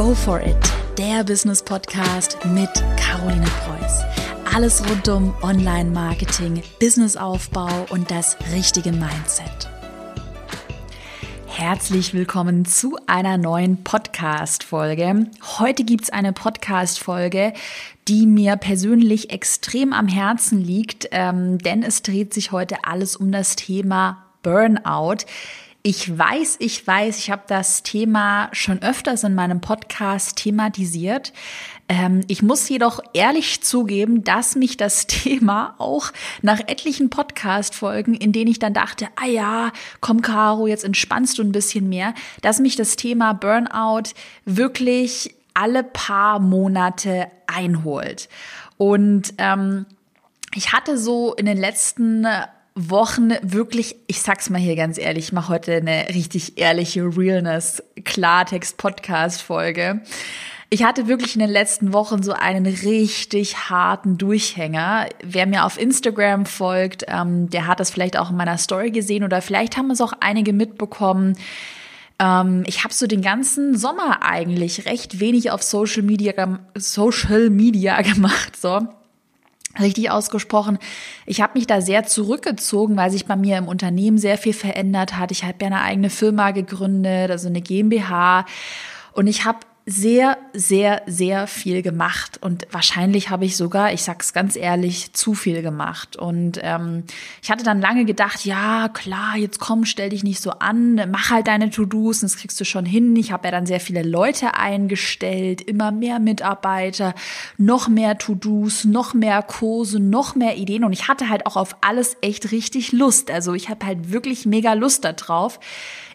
Go for it, der Business Podcast mit Caroline Preuß. Alles rund um Online-Marketing, Businessaufbau und das richtige Mindset. Herzlich willkommen zu einer neuen Podcast-Folge. Heute gibt es eine Podcast-Folge, die mir persönlich extrem am Herzen liegt, ähm, denn es dreht sich heute alles um das Thema Burnout. Ich weiß, ich weiß, ich habe das Thema schon öfters in meinem Podcast thematisiert. Ähm, ich muss jedoch ehrlich zugeben, dass mich das Thema auch nach etlichen Podcast-Folgen, in denen ich dann dachte, ah ja, komm Caro, jetzt entspannst du ein bisschen mehr, dass mich das Thema Burnout wirklich alle paar Monate einholt. Und ähm, ich hatte so in den letzten Wochen wirklich, ich sag's mal hier ganz ehrlich, ich mache heute eine richtig ehrliche Realness Klartext Podcast Folge. Ich hatte wirklich in den letzten Wochen so einen richtig harten Durchhänger. Wer mir auf Instagram folgt, ähm, der hat das vielleicht auch in meiner Story gesehen oder vielleicht haben es auch einige mitbekommen. Ähm, ich habe so den ganzen Sommer eigentlich recht wenig auf Social Media, Social Media gemacht. So richtig ausgesprochen. Ich habe mich da sehr zurückgezogen, weil sich bei mir im Unternehmen sehr viel verändert hat. Ich habe ja eine eigene Firma gegründet, also eine GmbH. Und ich habe sehr, sehr, sehr viel gemacht. Und wahrscheinlich habe ich sogar, ich sag's ganz ehrlich, zu viel gemacht. Und ähm, ich hatte dann lange gedacht, ja, klar, jetzt komm, stell dich nicht so an, mach halt deine To-Dos, das kriegst du schon hin. Ich habe ja dann sehr viele Leute eingestellt, immer mehr Mitarbeiter, noch mehr To-Dos, noch mehr Kurse, noch mehr Ideen. Und ich hatte halt auch auf alles echt richtig Lust. Also ich habe halt wirklich mega Lust darauf.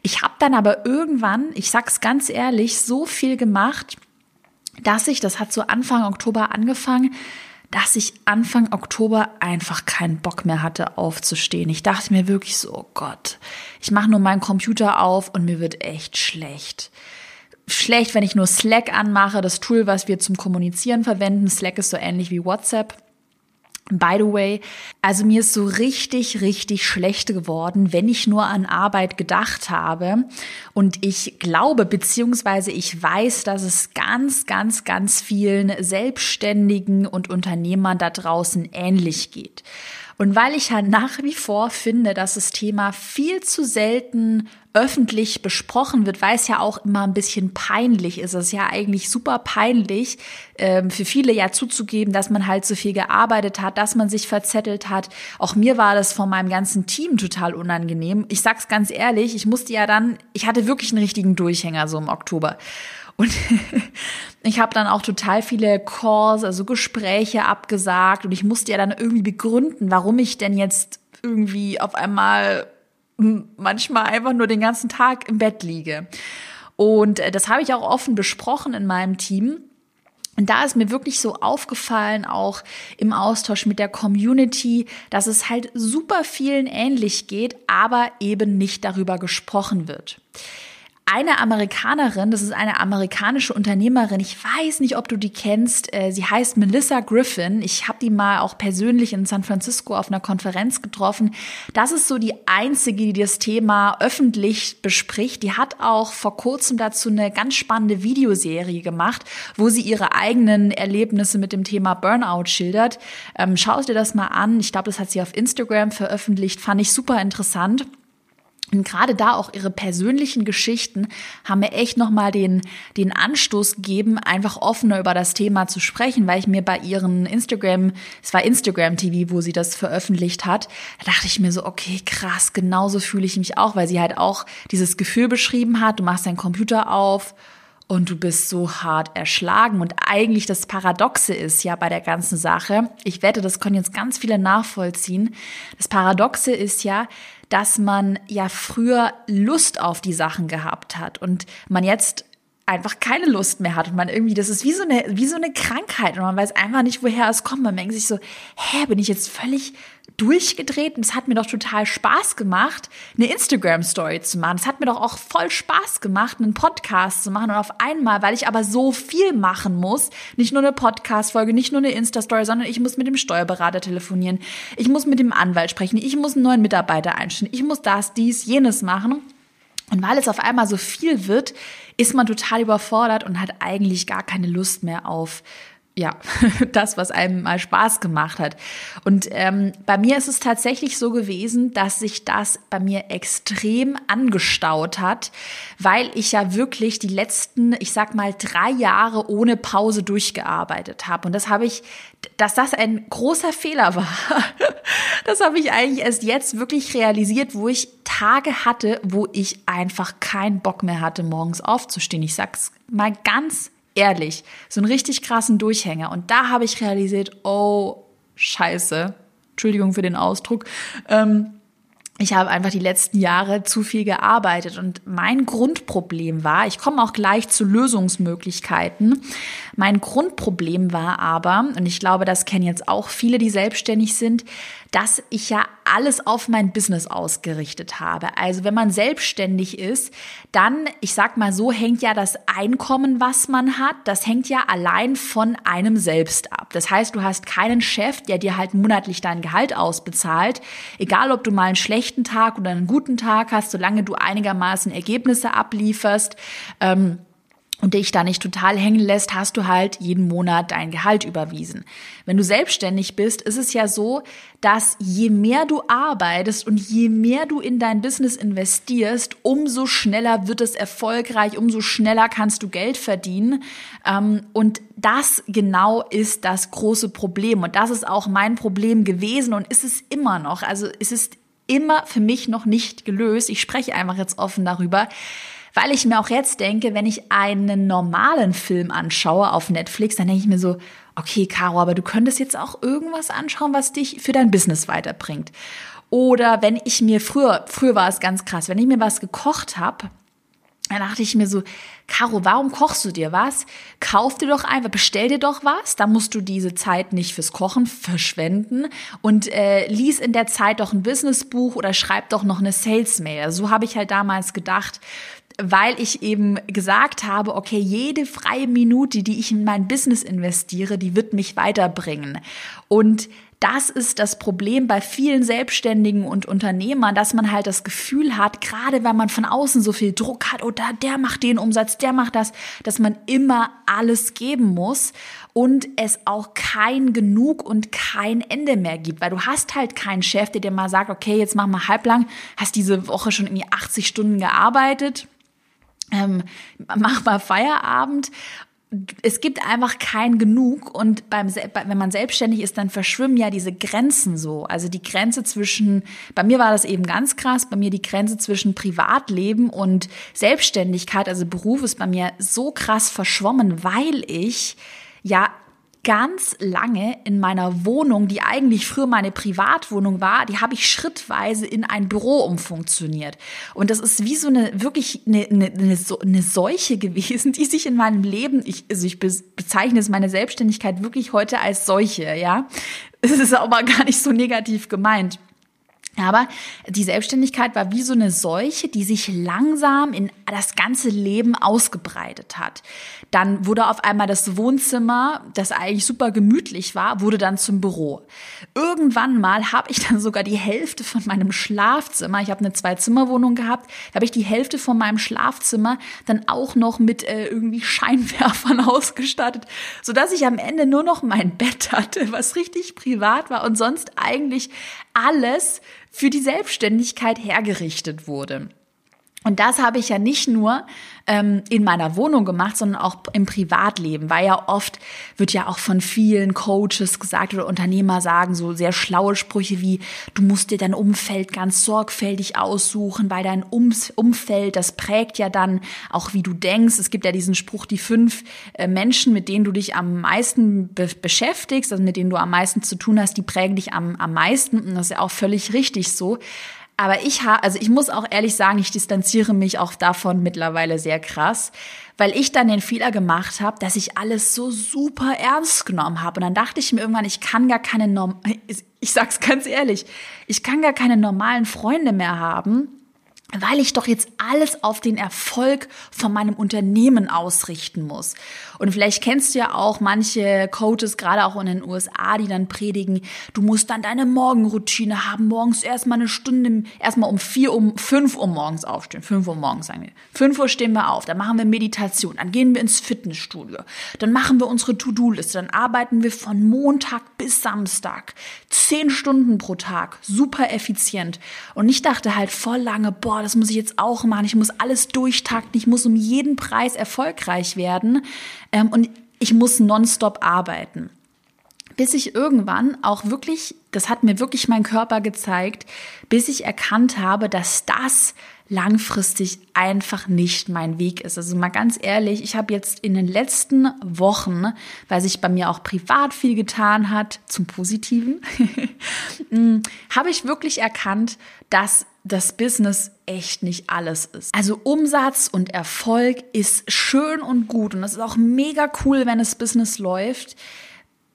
Ich habe dann aber irgendwann, ich sag's ganz ehrlich, so viel gemacht, dass ich, das hat so Anfang Oktober angefangen, dass ich Anfang Oktober einfach keinen Bock mehr hatte aufzustehen. Ich dachte mir wirklich so, oh Gott, ich mache nur meinen Computer auf und mir wird echt schlecht. Schlecht, wenn ich nur Slack anmache, das Tool, was wir zum Kommunizieren verwenden. Slack ist so ähnlich wie WhatsApp. By the way, also mir ist so richtig, richtig schlecht geworden, wenn ich nur an Arbeit gedacht habe. Und ich glaube, beziehungsweise ich weiß, dass es ganz, ganz, ganz vielen Selbstständigen und Unternehmern da draußen ähnlich geht. Und weil ich ja nach wie vor finde, dass das Thema viel zu selten öffentlich besprochen wird, weil es ja auch immer ein bisschen peinlich ist. Es ist ja eigentlich super peinlich, ähm, für viele ja zuzugeben, dass man halt so viel gearbeitet hat, dass man sich verzettelt hat. Auch mir war das von meinem ganzen Team total unangenehm. Ich sag's ganz ehrlich, ich musste ja dann, ich hatte wirklich einen richtigen Durchhänger so im Oktober. Und ich habe dann auch total viele Calls, also Gespräche abgesagt und ich musste ja dann irgendwie begründen, warum ich denn jetzt irgendwie auf einmal manchmal einfach nur den ganzen Tag im Bett liege. Und äh, das habe ich auch offen besprochen in meinem Team. Und da ist mir wirklich so aufgefallen, auch im Austausch mit der Community, dass es halt super vielen ähnlich geht, aber eben nicht darüber gesprochen wird eine Amerikanerin, das ist eine amerikanische Unternehmerin, ich weiß nicht, ob du die kennst, äh, sie heißt Melissa Griffin. Ich habe die mal auch persönlich in San Francisco auf einer Konferenz getroffen. Das ist so die einzige, die das Thema öffentlich bespricht. Die hat auch vor kurzem dazu eine ganz spannende Videoserie gemacht, wo sie ihre eigenen Erlebnisse mit dem Thema Burnout schildert. Ähm, schau dir das mal an. Ich glaube, das hat sie auf Instagram veröffentlicht. Fand ich super interessant. Und gerade da auch ihre persönlichen Geschichten haben mir echt nochmal den, den Anstoß gegeben, einfach offener über das Thema zu sprechen, weil ich mir bei ihren Instagram, es war Instagram TV, wo sie das veröffentlicht hat, da dachte ich mir so, okay, krass, genauso fühle ich mich auch, weil sie halt auch dieses Gefühl beschrieben hat, du machst deinen Computer auf und du bist so hart erschlagen. Und eigentlich das Paradoxe ist ja bei der ganzen Sache, ich wette, das können jetzt ganz viele nachvollziehen, das Paradoxe ist ja, dass man ja früher Lust auf die Sachen gehabt hat und man jetzt einfach keine Lust mehr hat und man irgendwie, das ist wie so eine, wie so eine Krankheit und man weiß einfach nicht, woher es kommt. Man denkt sich so, hä, bin ich jetzt völlig durchgedreht und es hat mir doch total Spaß gemacht, eine Instagram-Story zu machen. Es hat mir doch auch voll Spaß gemacht, einen Podcast zu machen. Und auf einmal, weil ich aber so viel machen muss, nicht nur eine Podcast-Folge, nicht nur eine Insta-Story, sondern ich muss mit dem Steuerberater telefonieren, ich muss mit dem Anwalt sprechen, ich muss einen neuen Mitarbeiter einstellen, ich muss das, dies, jenes machen. Und weil es auf einmal so viel wird, ist man total überfordert und hat eigentlich gar keine Lust mehr auf ja, das, was einem mal Spaß gemacht hat. Und ähm, bei mir ist es tatsächlich so gewesen, dass sich das bei mir extrem angestaut hat, weil ich ja wirklich die letzten, ich sag mal, drei Jahre ohne Pause durchgearbeitet habe. Und das habe ich, dass das ein großer Fehler war, das habe ich eigentlich erst jetzt wirklich realisiert, wo ich Tage hatte, wo ich einfach keinen Bock mehr hatte, morgens aufzustehen. Ich sag's mal ganz ehrlich, so einen richtig krassen Durchhänger. Und da habe ich realisiert, oh, scheiße, Entschuldigung für den Ausdruck, ähm, ich habe einfach die letzten Jahre zu viel gearbeitet und mein Grundproblem war, ich komme auch gleich zu Lösungsmöglichkeiten. Mein Grundproblem war aber, und ich glaube, das kennen jetzt auch viele, die selbstständig sind, dass ich ja alles auf mein Business ausgerichtet habe. Also wenn man selbstständig ist, dann, ich sag mal so, hängt ja das Einkommen, was man hat, das hängt ja allein von einem selbst ab. Das heißt, du hast keinen Chef, der dir halt monatlich dein Gehalt ausbezahlt. Egal, ob du mal einen schlechten Tag oder einen guten Tag hast, solange du einigermaßen Ergebnisse ablieferst. Ähm, und dich da nicht total hängen lässt, hast du halt jeden Monat dein Gehalt überwiesen. Wenn du selbstständig bist, ist es ja so, dass je mehr du arbeitest und je mehr du in dein Business investierst, umso schneller wird es erfolgreich, umso schneller kannst du Geld verdienen. Ähm, und das genau ist das große Problem. Und das ist auch mein Problem gewesen und ist es immer noch. Also es ist immer für mich noch nicht gelöst. Ich spreche einfach jetzt offen darüber weil ich mir auch jetzt denke, wenn ich einen normalen Film anschaue auf Netflix, dann denke ich mir so, okay, Caro, aber du könntest jetzt auch irgendwas anschauen, was dich für dein Business weiterbringt. Oder wenn ich mir früher, früher war es ganz krass, wenn ich mir was gekocht habe, dann dachte ich mir so, Caro, warum kochst du dir was? Kauf dir doch einfach, bestell dir doch was, da musst du diese Zeit nicht fürs Kochen verschwenden und äh, lies in der Zeit doch ein Businessbuch oder schreib doch noch eine Sales-Mail. So habe ich halt damals gedacht weil ich eben gesagt habe, okay, jede freie Minute, die ich in mein Business investiere, die wird mich weiterbringen. Und das ist das Problem bei vielen Selbstständigen und Unternehmern, dass man halt das Gefühl hat, gerade wenn man von außen so viel Druck hat, oder oh, der macht den Umsatz, der macht das, dass man immer alles geben muss und es auch kein Genug und kein Ende mehr gibt, weil du hast halt keinen Chef, der dir mal sagt, okay, jetzt mach mal halblang, hast diese Woche schon irgendwie 80 Stunden gearbeitet, ähm, mach mal Feierabend. Es gibt einfach kein Genug und beim, wenn man selbstständig ist, dann verschwimmen ja diese Grenzen so. Also die Grenze zwischen, bei mir war das eben ganz krass, bei mir die Grenze zwischen Privatleben und Selbstständigkeit, also Beruf ist bei mir so krass verschwommen, weil ich ja ganz lange in meiner Wohnung, die eigentlich früher meine Privatwohnung war, die habe ich schrittweise in ein Büro umfunktioniert. Und das ist wie so eine wirklich eine, eine, eine, eine Seuche gewesen, die sich in meinem Leben, ich, also ich bezeichne es meine Selbstständigkeit wirklich heute als Seuche, ja. Es ist aber gar nicht so negativ gemeint. Aber die Selbstständigkeit war wie so eine Seuche, die sich langsam in das ganze Leben ausgebreitet hat. Dann wurde auf einmal das Wohnzimmer, das eigentlich super gemütlich war, wurde dann zum Büro. Irgendwann mal habe ich dann sogar die Hälfte von meinem Schlafzimmer, ich habe eine Zwei-Zimmer-Wohnung gehabt, habe ich die Hälfte von meinem Schlafzimmer dann auch noch mit äh, irgendwie Scheinwerfern ausgestattet, sodass ich am Ende nur noch mein Bett hatte, was richtig privat war und sonst eigentlich alles für die Selbstständigkeit hergerichtet wurde. Und das habe ich ja nicht nur ähm, in meiner Wohnung gemacht, sondern auch im Privatleben, weil ja oft wird ja auch von vielen Coaches gesagt oder Unternehmer sagen so sehr schlaue Sprüche wie, du musst dir dein Umfeld ganz sorgfältig aussuchen, weil dein Ums Umfeld, das prägt ja dann auch, wie du denkst. Es gibt ja diesen Spruch, die fünf äh, Menschen, mit denen du dich am meisten be beschäftigst, also mit denen du am meisten zu tun hast, die prägen dich am, am meisten. Und das ist ja auch völlig richtig so. Aber ich habe, also ich muss auch ehrlich sagen, ich distanziere mich auch davon mittlerweile sehr krass, weil ich dann den Fehler gemacht habe, dass ich alles so super ernst genommen habe. Und dann dachte ich mir irgendwann, ich kann gar keine, Norm ich sag's ganz ehrlich, ich kann gar keine normalen Freunde mehr haben, weil ich doch jetzt alles auf den Erfolg von meinem Unternehmen ausrichten muss. Und vielleicht kennst du ja auch manche Coaches, gerade auch in den USA, die dann predigen, du musst dann deine Morgenroutine haben, morgens erstmal eine Stunde, erstmal um vier, um fünf Uhr morgens aufstehen. Fünf Uhr morgens sagen wir. Fünf Uhr stehen wir auf, dann machen wir Meditation, dann gehen wir ins Fitnessstudio, dann machen wir unsere To-Do-Liste, dann arbeiten wir von Montag bis Samstag. Zehn Stunden pro Tag, super effizient. Und ich dachte halt voll lange, boah, das muss ich jetzt auch machen, ich muss alles durchtakten, ich muss um jeden Preis erfolgreich werden ähm, und ich muss nonstop arbeiten. Bis ich irgendwann auch wirklich, das hat mir wirklich mein Körper gezeigt, bis ich erkannt habe, dass das langfristig einfach nicht mein Weg ist. Also mal ganz ehrlich, ich habe jetzt in den letzten Wochen, weil sich bei mir auch privat viel getan hat, zum Positiven, hm, habe ich wirklich erkannt, dass das Business echt nicht alles ist. Also Umsatz und Erfolg ist schön und gut und es ist auch mega cool, wenn das Business läuft.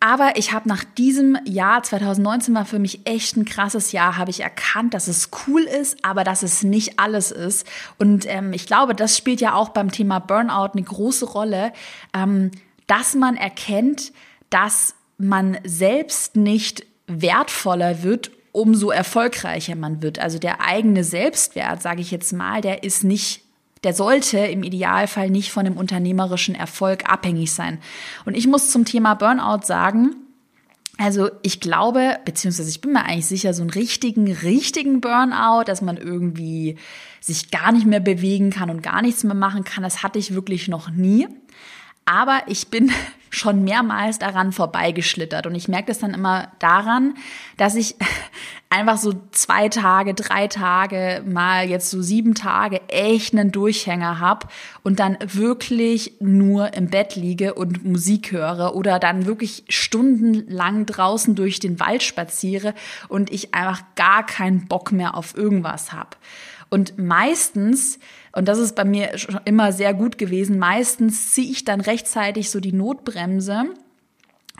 Aber ich habe nach diesem Jahr, 2019 war für mich echt ein krasses Jahr, habe ich erkannt, dass es cool ist, aber dass es nicht alles ist. Und ähm, ich glaube, das spielt ja auch beim Thema Burnout eine große Rolle, ähm, dass man erkennt, dass man selbst nicht wertvoller wird umso erfolgreicher man wird. Also der eigene Selbstwert, sage ich jetzt mal, der ist nicht der sollte im Idealfall nicht von dem unternehmerischen Erfolg abhängig sein. Und ich muss zum Thema Burnout sagen, also ich glaube, beziehungsweise ich bin mir eigentlich sicher, so einen richtigen, richtigen Burnout, dass man irgendwie sich gar nicht mehr bewegen kann und gar nichts mehr machen kann, das hatte ich wirklich noch nie. Aber ich bin schon mehrmals daran vorbeigeschlittert. Und ich merke das dann immer daran, dass ich einfach so zwei Tage, drei Tage, mal jetzt so sieben Tage echt einen Durchhänger habe und dann wirklich nur im Bett liege und Musik höre oder dann wirklich stundenlang draußen durch den Wald spaziere und ich einfach gar keinen Bock mehr auf irgendwas habe. Und meistens, und das ist bei mir schon immer sehr gut gewesen, meistens ziehe ich dann rechtzeitig so die Notbremse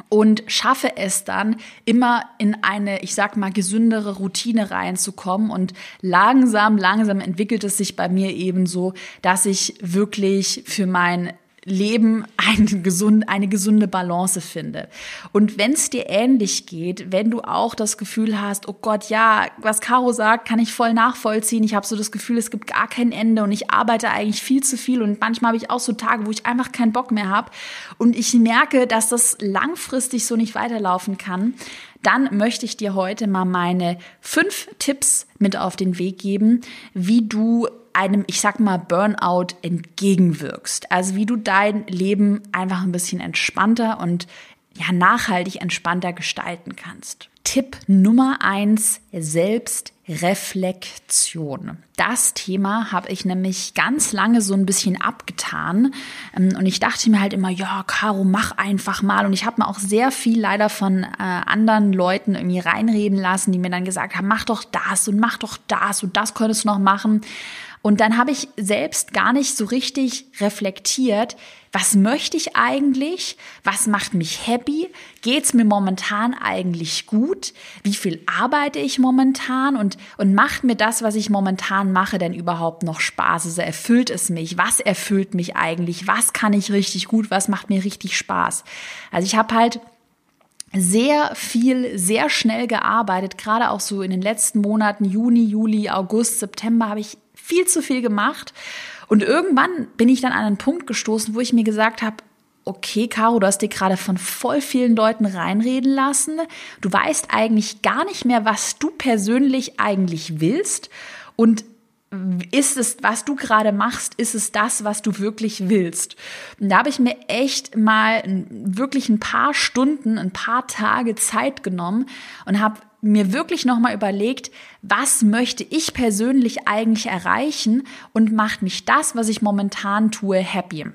und schaffe es dann immer in eine, ich sag mal, gesündere Routine reinzukommen. Und langsam, langsam entwickelt es sich bei mir eben so, dass ich wirklich für mein Leben eine, gesund, eine gesunde Balance finde. Und wenn es dir ähnlich geht, wenn du auch das Gefühl hast, oh Gott, ja, was Caro sagt, kann ich voll nachvollziehen. Ich habe so das Gefühl, es gibt gar kein Ende und ich arbeite eigentlich viel zu viel und manchmal habe ich auch so Tage, wo ich einfach keinen Bock mehr habe und ich merke, dass das langfristig so nicht weiterlaufen kann, dann möchte ich dir heute mal meine fünf Tipps mit auf den Weg geben, wie du einem, ich sag mal, Burnout entgegenwirkst. Also wie du dein Leben einfach ein bisschen entspannter und ja, nachhaltig entspannter gestalten kannst. Tipp Nummer eins: Selbstreflexion. Das Thema habe ich nämlich ganz lange so ein bisschen abgetan. Ähm, und ich dachte mir halt immer, ja, Caro, mach einfach mal. Und ich habe mir auch sehr viel leider von äh, anderen Leuten irgendwie reinreden lassen, die mir dann gesagt haben, mach doch das und mach doch das und das könntest du noch machen. Und dann habe ich selbst gar nicht so richtig reflektiert, was möchte ich eigentlich? Was macht mich happy? Geht's mir momentan eigentlich gut? Wie viel arbeite ich momentan? Und, und macht mir das, was ich momentan mache, denn überhaupt noch Spaß? Also erfüllt es mich? Was erfüllt mich eigentlich? Was kann ich richtig gut? Was macht mir richtig Spaß? Also ich habe halt sehr viel, sehr schnell gearbeitet, gerade auch so in den letzten Monaten, Juni, Juli, August, September, habe ich viel zu viel gemacht. Und irgendwann bin ich dann an einen Punkt gestoßen, wo ich mir gesagt habe, okay, Caro, du hast dir gerade von voll vielen Leuten reinreden lassen. Du weißt eigentlich gar nicht mehr, was du persönlich eigentlich willst. Und ist es, was du gerade machst, ist es das, was du wirklich willst? Und da habe ich mir echt mal wirklich ein paar Stunden, ein paar Tage Zeit genommen und habe mir wirklich nochmal überlegt, was möchte ich persönlich eigentlich erreichen und macht mich das, was ich momentan tue, happy.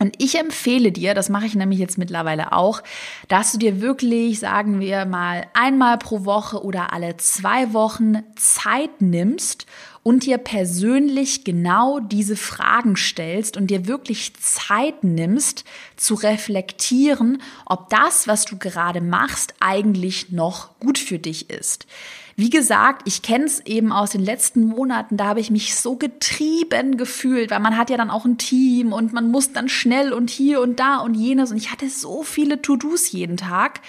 Und ich empfehle dir, das mache ich nämlich jetzt mittlerweile auch, dass du dir wirklich, sagen wir mal, einmal pro Woche oder alle zwei Wochen Zeit nimmst und dir persönlich genau diese Fragen stellst und dir wirklich Zeit nimmst zu reflektieren, ob das, was du gerade machst, eigentlich noch gut für dich ist. Wie gesagt, ich kenne es eben aus den letzten Monaten, da habe ich mich so getrieben gefühlt, weil man hat ja dann auch ein Team und man muss dann schnell und hier und da und jenes und ich hatte so viele To-Dos jeden Tag.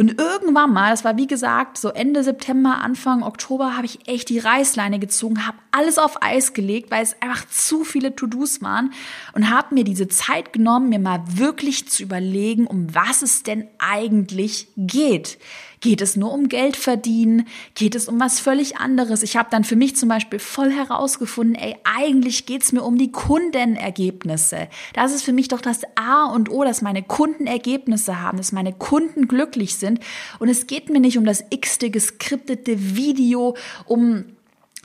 Und irgendwann mal, das war wie gesagt so Ende September, Anfang Oktober, habe ich echt die Reißleine gezogen, habe alles auf Eis gelegt, weil es einfach zu viele To-Dos waren und habe mir diese Zeit genommen, mir mal wirklich zu überlegen, um was es denn eigentlich geht. Geht es nur um Geld verdienen? Geht es um was völlig anderes? Ich habe dann für mich zum Beispiel voll herausgefunden, ey, eigentlich geht's mir um die Kundenergebnisse. Das ist für mich doch das A und O, dass meine Kunden Ergebnisse haben, dass meine Kunden glücklich sind. Und es geht mir nicht um das x-te geskriptete Video, um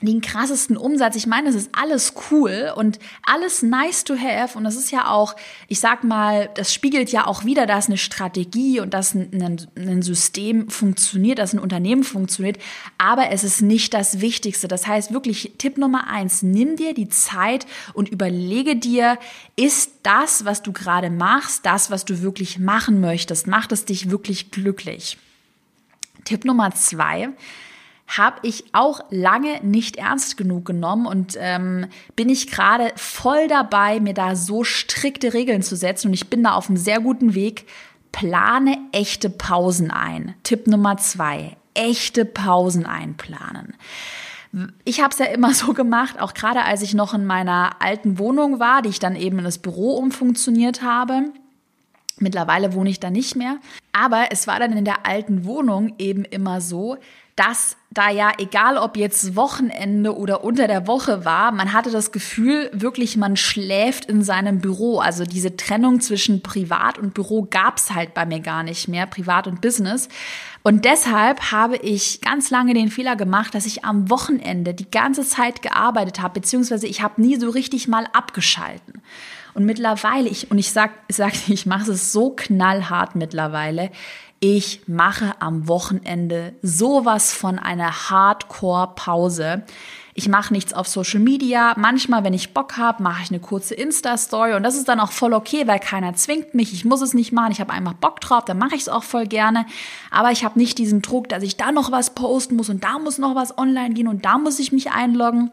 den krassesten Umsatz. Ich meine, das ist alles cool und alles nice to have. Und das ist ja auch, ich sag mal, das spiegelt ja auch wieder, dass eine Strategie und dass ein, ein, System funktioniert, dass ein Unternehmen funktioniert. Aber es ist nicht das Wichtigste. Das heißt wirklich, Tipp Nummer eins, nimm dir die Zeit und überlege dir, ist das, was du gerade machst, das, was du wirklich machen möchtest? Macht es dich wirklich glücklich? Tipp Nummer zwei, habe ich auch lange nicht ernst genug genommen und ähm, bin ich gerade voll dabei, mir da so strikte Regeln zu setzen und ich bin da auf einem sehr guten Weg. Plane echte Pausen ein. Tipp Nummer zwei, echte Pausen einplanen. Ich habe es ja immer so gemacht, auch gerade als ich noch in meiner alten Wohnung war, die ich dann eben in das Büro umfunktioniert habe. Mittlerweile wohne ich da nicht mehr. Aber es war dann in der alten Wohnung eben immer so, dass da ja, egal ob jetzt Wochenende oder unter der Woche war, man hatte das Gefühl, wirklich, man schläft in seinem Büro. Also diese Trennung zwischen Privat und Büro gab's halt bei mir gar nicht mehr, Privat und Business. Und deshalb habe ich ganz lange den Fehler gemacht, dass ich am Wochenende die ganze Zeit gearbeitet habe, beziehungsweise ich habe nie so richtig mal abgeschalten. Und mittlerweile, ich, und ich sag, sag ich mache es so knallhart mittlerweile, ich mache am Wochenende sowas von einer Hardcore-Pause. Ich mache nichts auf Social Media. Manchmal, wenn ich Bock habe, mache ich eine kurze Insta-Story und das ist dann auch voll okay, weil keiner zwingt mich. Ich muss es nicht machen. Ich habe einfach Bock drauf, dann mache ich es auch voll gerne. Aber ich habe nicht diesen Druck, dass ich da noch was posten muss und da muss noch was online gehen und da muss ich mich einloggen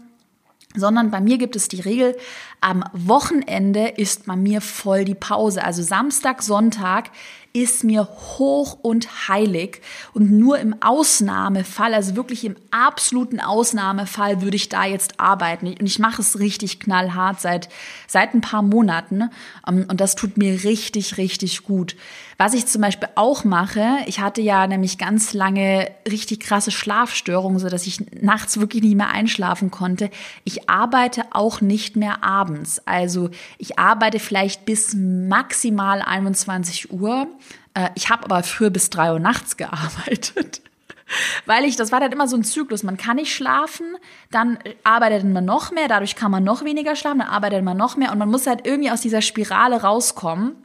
sondern bei mir gibt es die Regel, am Wochenende ist bei mir voll die Pause. Also Samstag, Sonntag ist mir hoch und heilig. Und nur im Ausnahmefall, also wirklich im absoluten Ausnahmefall, würde ich da jetzt arbeiten. Und ich mache es richtig knallhart seit, seit ein paar Monaten. Ähm, und das tut mir richtig, richtig gut. Was ich zum Beispiel auch mache, ich hatte ja nämlich ganz lange richtig krasse Schlafstörungen, so dass ich nachts wirklich nicht mehr einschlafen konnte. Ich arbeite auch nicht mehr abends. Also ich arbeite vielleicht bis maximal 21 Uhr. Äh, ich habe aber früher bis drei Uhr nachts gearbeitet. Weil ich, das war dann immer so ein Zyklus. Man kann nicht schlafen, dann arbeitet man noch mehr, dadurch kann man noch weniger schlafen, dann arbeitet man noch mehr und man muss halt irgendwie aus dieser Spirale rauskommen.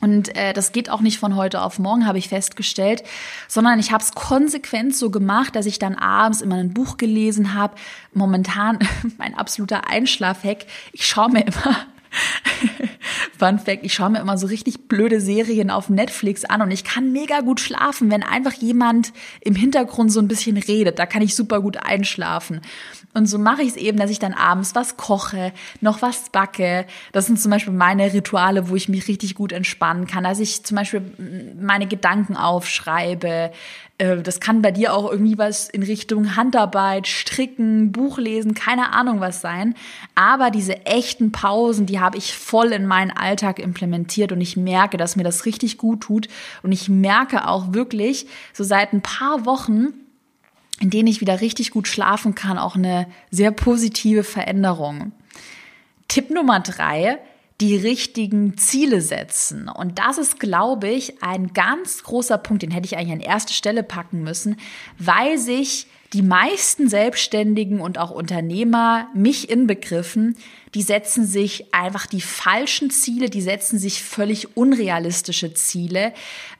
Und äh, das geht auch nicht von heute auf morgen, habe ich festgestellt, sondern ich habe es konsequent so gemacht, dass ich dann abends immer ein Buch gelesen habe. Momentan mein absoluter Einschlafhack. Ich schaue mir immer Fun Fact, ich schaue mir immer so richtig blöde Serien auf Netflix an und ich kann mega gut schlafen, wenn einfach jemand im Hintergrund so ein bisschen redet. Da kann ich super gut einschlafen. Und so mache ich es eben, dass ich dann abends was koche, noch was backe. Das sind zum Beispiel meine Rituale, wo ich mich richtig gut entspannen kann. Dass ich zum Beispiel meine Gedanken aufschreibe, äh, das kann bei dir auch irgendwie was in Richtung Handarbeit, Stricken, Buchlesen, keine Ahnung was sein. Aber diese echten Pausen, die habe ich voll in meinen Alltag implementiert und ich merke, dass mir das richtig gut tut. Und ich merke auch wirklich, so seit ein paar Wochen, in denen ich wieder richtig gut schlafen kann, auch eine sehr positive Veränderung. Tipp Nummer drei, die richtigen Ziele setzen. Und das ist, glaube ich, ein ganz großer Punkt, den hätte ich eigentlich an erste Stelle packen müssen, weil sich die meisten Selbstständigen und auch Unternehmer, mich inbegriffen, die setzen sich einfach die falschen Ziele, die setzen sich völlig unrealistische Ziele,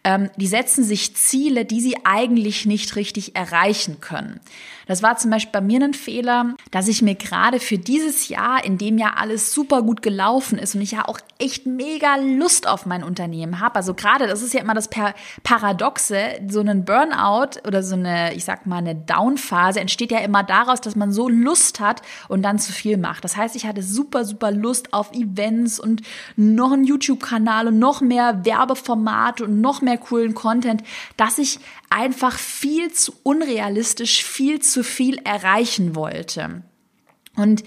ähm, die setzen sich Ziele, die sie eigentlich nicht richtig erreichen können. Das war zum Beispiel bei mir ein Fehler, dass ich mir gerade für dieses Jahr, in dem ja alles super gut gelaufen ist und ich ja auch echt mega Lust auf mein Unternehmen habe, also gerade, das ist ja immer das Paradoxe, so ein Burnout oder so eine, ich sag mal, eine Downphase entsteht ja immer daraus, dass man so Lust hat und dann zu viel macht. Das heißt, ich hatte super, super Lust auf Events und noch einen YouTube-Kanal und noch mehr Werbeformate und noch mehr coolen Content, dass ich einfach viel zu unrealistisch, viel zu viel erreichen wollte. Und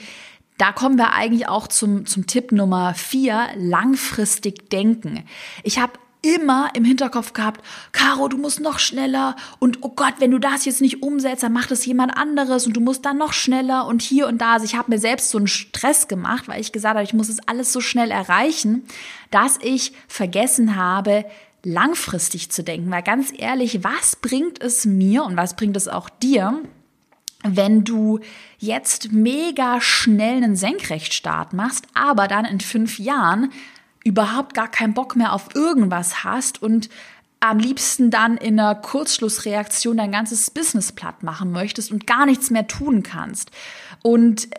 da kommen wir eigentlich auch zum, zum Tipp Nummer vier, langfristig denken. Ich habe immer im Hinterkopf gehabt, Caro, du musst noch schneller und oh Gott, wenn du das jetzt nicht umsetzt, dann macht es jemand anderes und du musst dann noch schneller und hier und da. Also ich habe mir selbst so einen Stress gemacht, weil ich gesagt habe, ich muss es alles so schnell erreichen, dass ich vergessen habe, langfristig zu denken. Weil ganz ehrlich, was bringt es mir und was bringt es auch dir, wenn du jetzt mega schnell einen Senkrechtstart machst, aber dann in fünf Jahren überhaupt gar keinen Bock mehr auf irgendwas hast und am liebsten dann in einer Kurzschlussreaktion dein ganzes Business platt machen möchtest und gar nichts mehr tun kannst. Und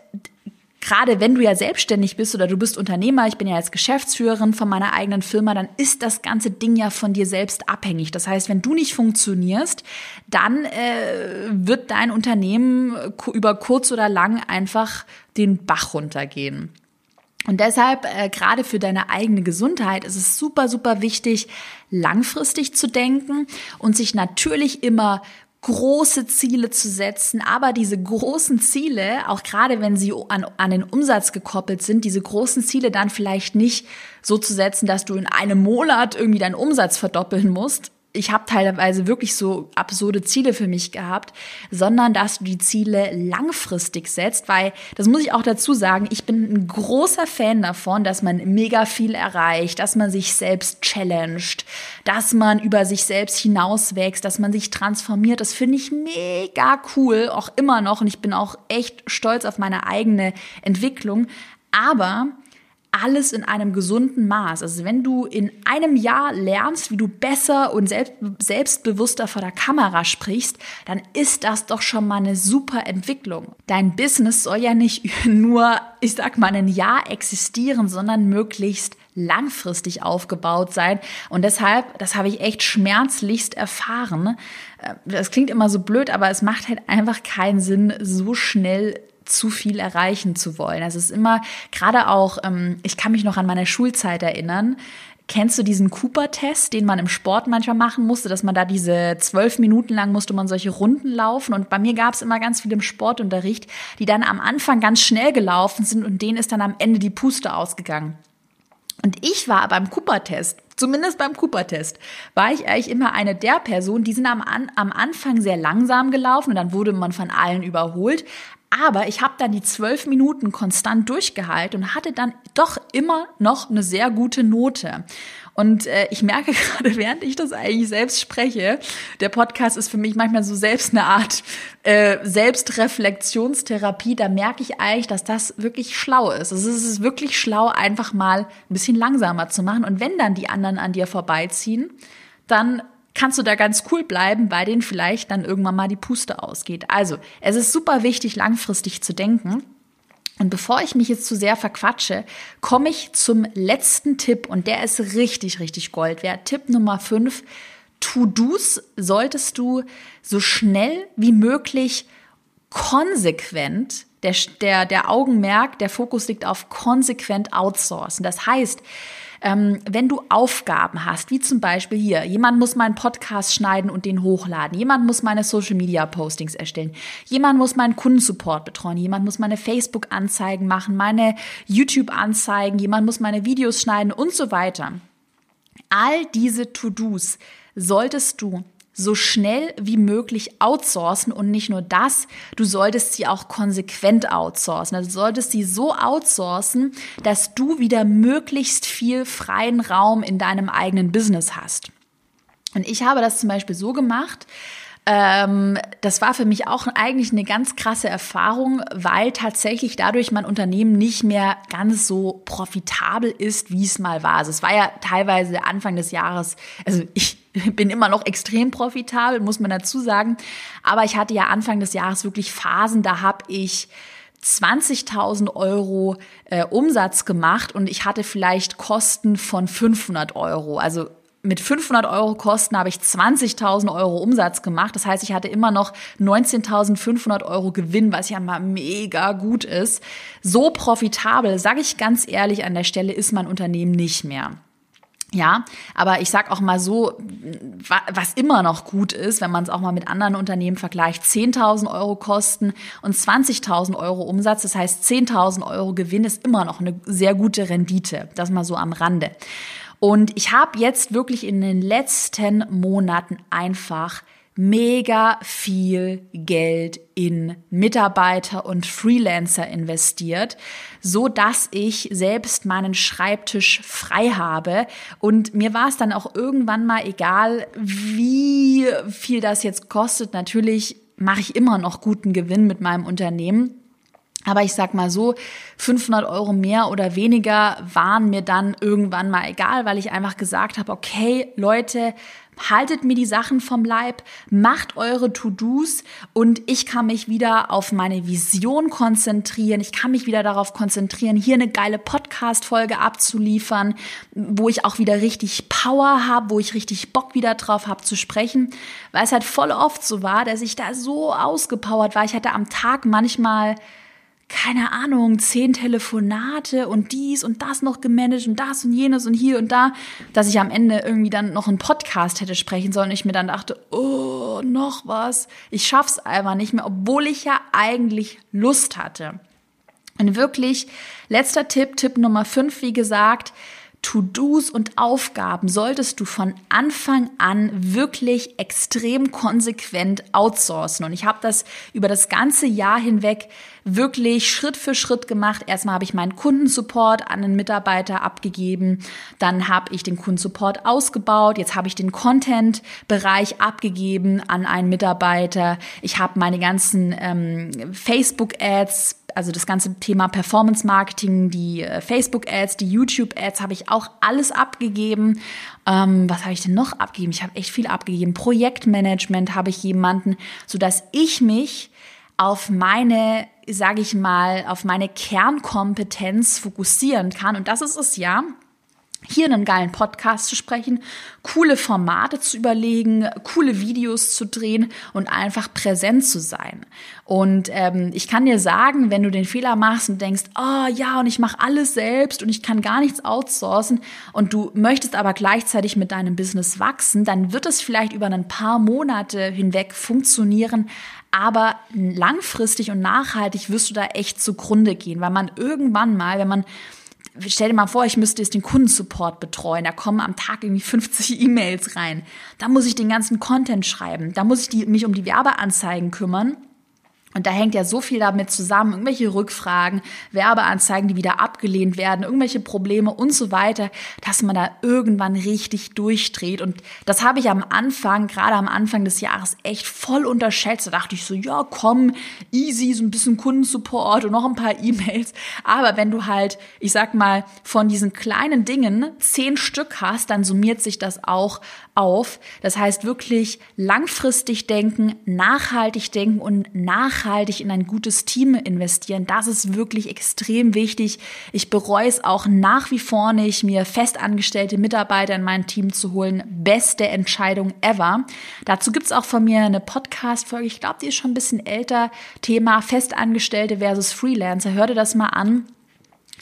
gerade wenn du ja selbstständig bist oder du bist Unternehmer, ich bin ja jetzt Geschäftsführerin von meiner eigenen Firma, dann ist das ganze Ding ja von dir selbst abhängig. Das heißt, wenn du nicht funktionierst, dann äh, wird dein Unternehmen über kurz oder lang einfach den Bach runtergehen. Und deshalb, äh, gerade für deine eigene Gesundheit, ist es super, super wichtig, langfristig zu denken und sich natürlich immer große Ziele zu setzen, aber diese großen Ziele, auch gerade wenn sie an, an den Umsatz gekoppelt sind, diese großen Ziele dann vielleicht nicht so zu setzen, dass du in einem Monat irgendwie deinen Umsatz verdoppeln musst, ich habe teilweise wirklich so absurde Ziele für mich gehabt, sondern dass du die Ziele langfristig setzt, weil das muss ich auch dazu sagen, ich bin ein großer Fan davon, dass man mega viel erreicht, dass man sich selbst challenged, dass man über sich selbst hinauswächst, dass man sich transformiert. Das finde ich mega cool, auch immer noch und ich bin auch echt stolz auf meine eigene Entwicklung, aber alles in einem gesunden Maß. Also wenn du in einem Jahr lernst, wie du besser und selbst, selbstbewusster vor der Kamera sprichst, dann ist das doch schon mal eine super Entwicklung. Dein Business soll ja nicht nur, ich sag mal, ein Jahr existieren, sondern möglichst langfristig aufgebaut sein. Und deshalb, das habe ich echt schmerzlichst erfahren. Äh, das klingt immer so blöd, aber es macht halt einfach keinen Sinn, so schnell zu viel erreichen zu wollen. Also es ist immer, gerade auch, ähm, ich kann mich noch an meine Schulzeit erinnern, Kennst du diesen Cooper-Test, den man im Sport manchmal machen musste, dass man da diese zwölf Minuten lang musste man solche Runden laufen? Und bei mir gab es immer ganz viele im Sportunterricht, die dann am Anfang ganz schnell gelaufen sind und denen ist dann am Ende die Puste ausgegangen. Und ich war beim Cooper-Test, zumindest beim Cooper-Test, war ich eigentlich immer eine der Personen, die sind am, am Anfang sehr langsam gelaufen und dann wurde man von allen überholt. Aber ich habe dann die zwölf Minuten konstant durchgehalten und hatte dann doch immer noch eine sehr gute Note. Und äh, ich merke gerade, während ich das eigentlich selbst spreche, der Podcast ist für mich manchmal so selbst eine Art äh, Selbstreflexionstherapie. Da merke ich eigentlich, dass das wirklich schlau ist. Also es ist wirklich schlau, einfach mal ein bisschen langsamer zu machen. Und wenn dann die anderen an dir vorbeiziehen, dann kannst du da ganz cool bleiben, weil denen vielleicht dann irgendwann mal die Puste ausgeht. Also, es ist super wichtig, langfristig zu denken. Und bevor ich mich jetzt zu sehr verquatsche, komme ich zum letzten Tipp und der ist richtig, richtig Gold wert. Tipp Nummer 5. To-Dos solltest du so schnell wie möglich konsequent der, der, der Augenmerk, der Fokus liegt auf konsequent outsourcen. Das heißt, ähm, wenn du Aufgaben hast, wie zum Beispiel hier, jemand muss meinen Podcast schneiden und den hochladen, jemand muss meine Social Media Postings erstellen, jemand muss meinen Kundensupport betreuen, jemand muss meine Facebook-Anzeigen machen, meine YouTube-Anzeigen, jemand muss meine Videos schneiden und so weiter. All diese To-Dos solltest du so schnell wie möglich outsourcen und nicht nur das, du solltest sie auch konsequent outsourcen. Also du solltest sie so outsourcen, dass du wieder möglichst viel freien Raum in deinem eigenen Business hast. Und ich habe das zum Beispiel so gemacht, Ähm, das war für mich auch eigentlich eine ganz krasse Erfahrung, weil tatsächlich dadurch mein Unternehmen nicht mehr ganz so profitabel ist, wie es mal war. Also es war ja teilweise Anfang des Jahres, also ich bin immer noch extrem profitabel, muss man dazu sagen. Aber ich hatte ja Anfang des Jahres wirklich Phasen, da habe ich 20.000 Euro äh, Umsatz gemacht und ich hatte vielleicht Kosten von 500 Euro. Also mit 500 Euro Kosten habe ich 20.000 Euro Umsatz gemacht. Das heißt, ich hatte immer noch 19.500 Euro Gewinn, was ja mal mega gut ist. So profitabel, sage ich ganz ehrlich an der Stelle, ist mein Unternehmen nicht mehr. Ja, aber ich sag auch mal so, was immer noch gut ist, wenn man es auch mal mit anderen Unternehmen vergleicht, 10.000 Euro Kosten und 20.000 Euro Umsatz, das heißt 10.000 Euro Gewinn ist immer noch eine sehr gute Rendite. Das mal so am Rande. Und ich habe jetzt wirklich in den letzten Monaten einfach mega viel Geld in Mitarbeiter und Freelancer investiert, so dass ich selbst meinen Schreibtisch frei habe und mir war es dann auch irgendwann mal egal, wie viel das jetzt kostet. Natürlich mache ich immer noch guten Gewinn mit meinem Unternehmen. Aber ich sag mal so, 500 Euro mehr oder weniger waren mir dann irgendwann mal egal, weil ich einfach gesagt habe, okay, Leute, haltet mir die Sachen vom Leib, macht eure To-Dos und ich kann mich wieder auf meine Vision konzentrieren. Ich kann mich wieder darauf konzentrieren, hier eine geile Podcast-Folge abzuliefern, wo ich auch wieder richtig Power habe, wo ich richtig Bock wieder drauf habe zu sprechen, weil es halt voll oft so war, dass ich da so ausgepowert war. Ich hatte am Tag manchmal keine Ahnung, zehn Telefonate und dies und das noch gemanagt und das und jenes und hier und da, dass ich am Ende irgendwie dann noch einen Podcast hätte sprechen sollen. Und ich mir dann dachte, oh, noch was. Ich schaff's einfach nicht mehr, obwohl ich ja eigentlich Lust hatte. Und wirklich, letzter Tipp, Tipp Nummer fünf, wie gesagt, To-Dos und Aufgaben solltest du von Anfang an wirklich extrem konsequent outsourcen. Und ich habe das über das ganze Jahr hinweg wirklich Schritt für Schritt gemacht. Erstmal habe ich meinen Kundensupport an einen Mitarbeiter abgegeben, dann habe ich den Kundensupport ausgebaut, jetzt habe ich den Content-Bereich abgegeben an einen Mitarbeiter. Ich habe meine ganzen ähm, Facebook-Ads also das ganze Thema Performance Marketing, die äh, Facebook Ads, die YouTube Ads habe ich auch alles abgegeben. Ähm, was habe ich denn noch abgegeben? Ich habe echt viel abgegeben. Projektmanagement habe ich jemanden, so dass ich mich auf meine, sage ich mal, auf meine Kernkompetenz fokussieren kann. Und das ist es ja hier einen geilen Podcast zu sprechen, coole Formate zu überlegen, coole Videos zu drehen und einfach präsent zu sein. Und ähm, ich kann dir sagen, wenn du den Fehler machst und denkst, oh ja, und ich mache alles selbst und ich kann gar nichts outsourcen und du möchtest aber gleichzeitig mit deinem Business wachsen, dann wird es vielleicht über ein paar Monate hinweg funktionieren, aber langfristig und nachhaltig wirst du da echt zugrunde gehen, weil man irgendwann mal, wenn man stell dir mal vor, ich müsste jetzt den Kundensupport betreuen. Da kommen am Tag irgendwie 50 E-Mails rein. Da muss ich den ganzen Content schreiben. Da muss ich die, mich um die Werbeanzeigen kümmern. Und da hängt ja so viel damit zusammen, irgendwelche Rückfragen, Werbeanzeigen, die wieder abgelehnt werden, irgendwelche Probleme und so weiter, dass man da irgendwann richtig durchdreht. Und das habe ich am Anfang, gerade am Anfang des Jahres, echt voll unterschätzt. Da dachte ich so, ja, komm, easy, so ein bisschen Kundensupport und noch ein paar E-Mails. Aber wenn du halt, ich sag mal, von diesen kleinen Dingen zehn Stück hast, dann summiert sich das auch auf. Das heißt wirklich langfristig denken, nachhaltig denken und nachhaltig in ein gutes Team investieren. Das ist wirklich extrem wichtig. Ich bereue es auch nach wie vor nicht, mir festangestellte Mitarbeiter in mein Team zu holen. Beste Entscheidung ever. Dazu gibt's auch von mir eine Podcast-Folge. Ich glaube, die ist schon ein bisschen älter. Thema Festangestellte versus Freelancer. Hör dir das mal an.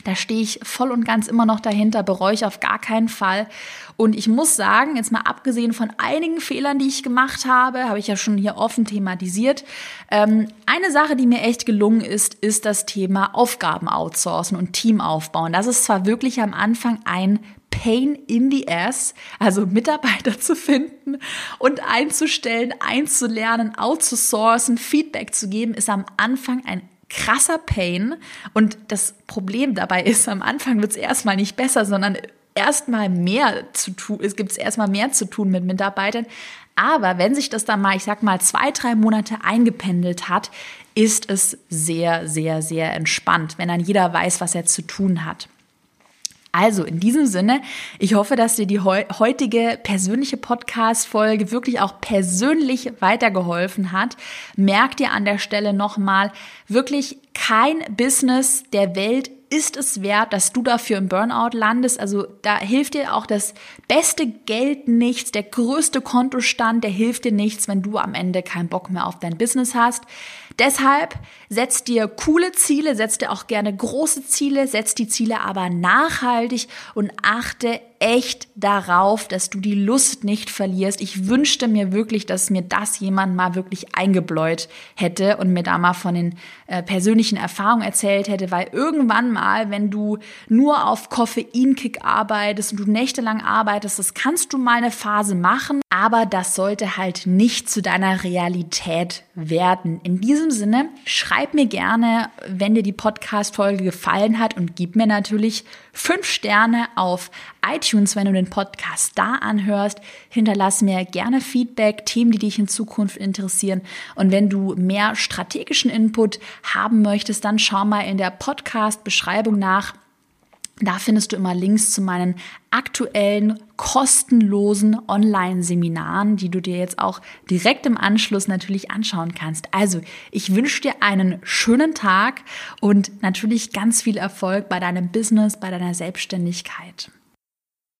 Da stehe ich voll und ganz immer noch dahinter, bereue ich auf gar keinen Fall. Und ich muss sagen, jetzt mal abgesehen von einigen Fehlern, die ich gemacht habe, habe ich ja schon hier offen thematisiert. Ähm, eine Sache, die mir echt gelungen ist, ist das Thema Aufgaben outsourcen und Team aufbauen. Das ist zwar wirklich am Anfang ein Pain in the ass, also Mitarbeiter zu finden und einzustellen, einzulernen, outzusourcen, Feedback zu geben, ist am Anfang ein krasser Pain. Und das Problem dabei ist, am Anfang wird es erstmal nicht besser, sondern erstmal mehr zu tun, es gibt erstmal mehr zu tun mit Mitarbeitern. Aber wenn sich das dann mal, ich sag mal, zwei, drei Monate eingependelt hat, ist es sehr, sehr, sehr entspannt, wenn dann jeder weiß, was er zu tun hat. Also in diesem Sinne, ich hoffe, dass dir die heutige persönliche Podcast-Folge wirklich auch persönlich weitergeholfen hat. Merk dir an der Stelle nochmal, wirklich kein Business der Welt ist es wert, dass du dafür im Burnout landest. Also da hilft dir auch das beste Geld nichts, der größte Kontostand, der hilft dir nichts, wenn du am Ende keinen Bock mehr auf dein Business hast. Deshalb setz dir coole Ziele, setz dir auch gerne große Ziele, setz die Ziele aber nachhaltig und achte echt darauf, dass du die Lust nicht verlierst. Ich wünschte mir wirklich, dass mir das jemand mal wirklich eingebläut hätte und mir da mal von den äh, persönlichen Erfahrungen erzählt hätte, weil irgendwann mal, wenn du nur auf Koffeinkick arbeitest und du nächtelang arbeitest, das kannst du mal eine Phase machen, aber das sollte halt nicht zu deiner Realität werden. In diesem Sinne, schreib mir gerne, wenn dir die Podcast-Folge gefallen hat und gib mir natürlich fünf Sterne auf iTunes, wenn du den Podcast da anhörst. Hinterlass mir gerne Feedback, Themen, die dich in Zukunft interessieren. Und wenn du mehr strategischen Input haben möchtest, dann schau mal in der Podcast-Beschreibung nach. Da findest du immer Links zu meinen aktuellen kostenlosen Online-Seminaren, die du dir jetzt auch direkt im Anschluss natürlich anschauen kannst. Also, ich wünsche dir einen schönen Tag und natürlich ganz viel Erfolg bei deinem Business, bei deiner Selbstständigkeit.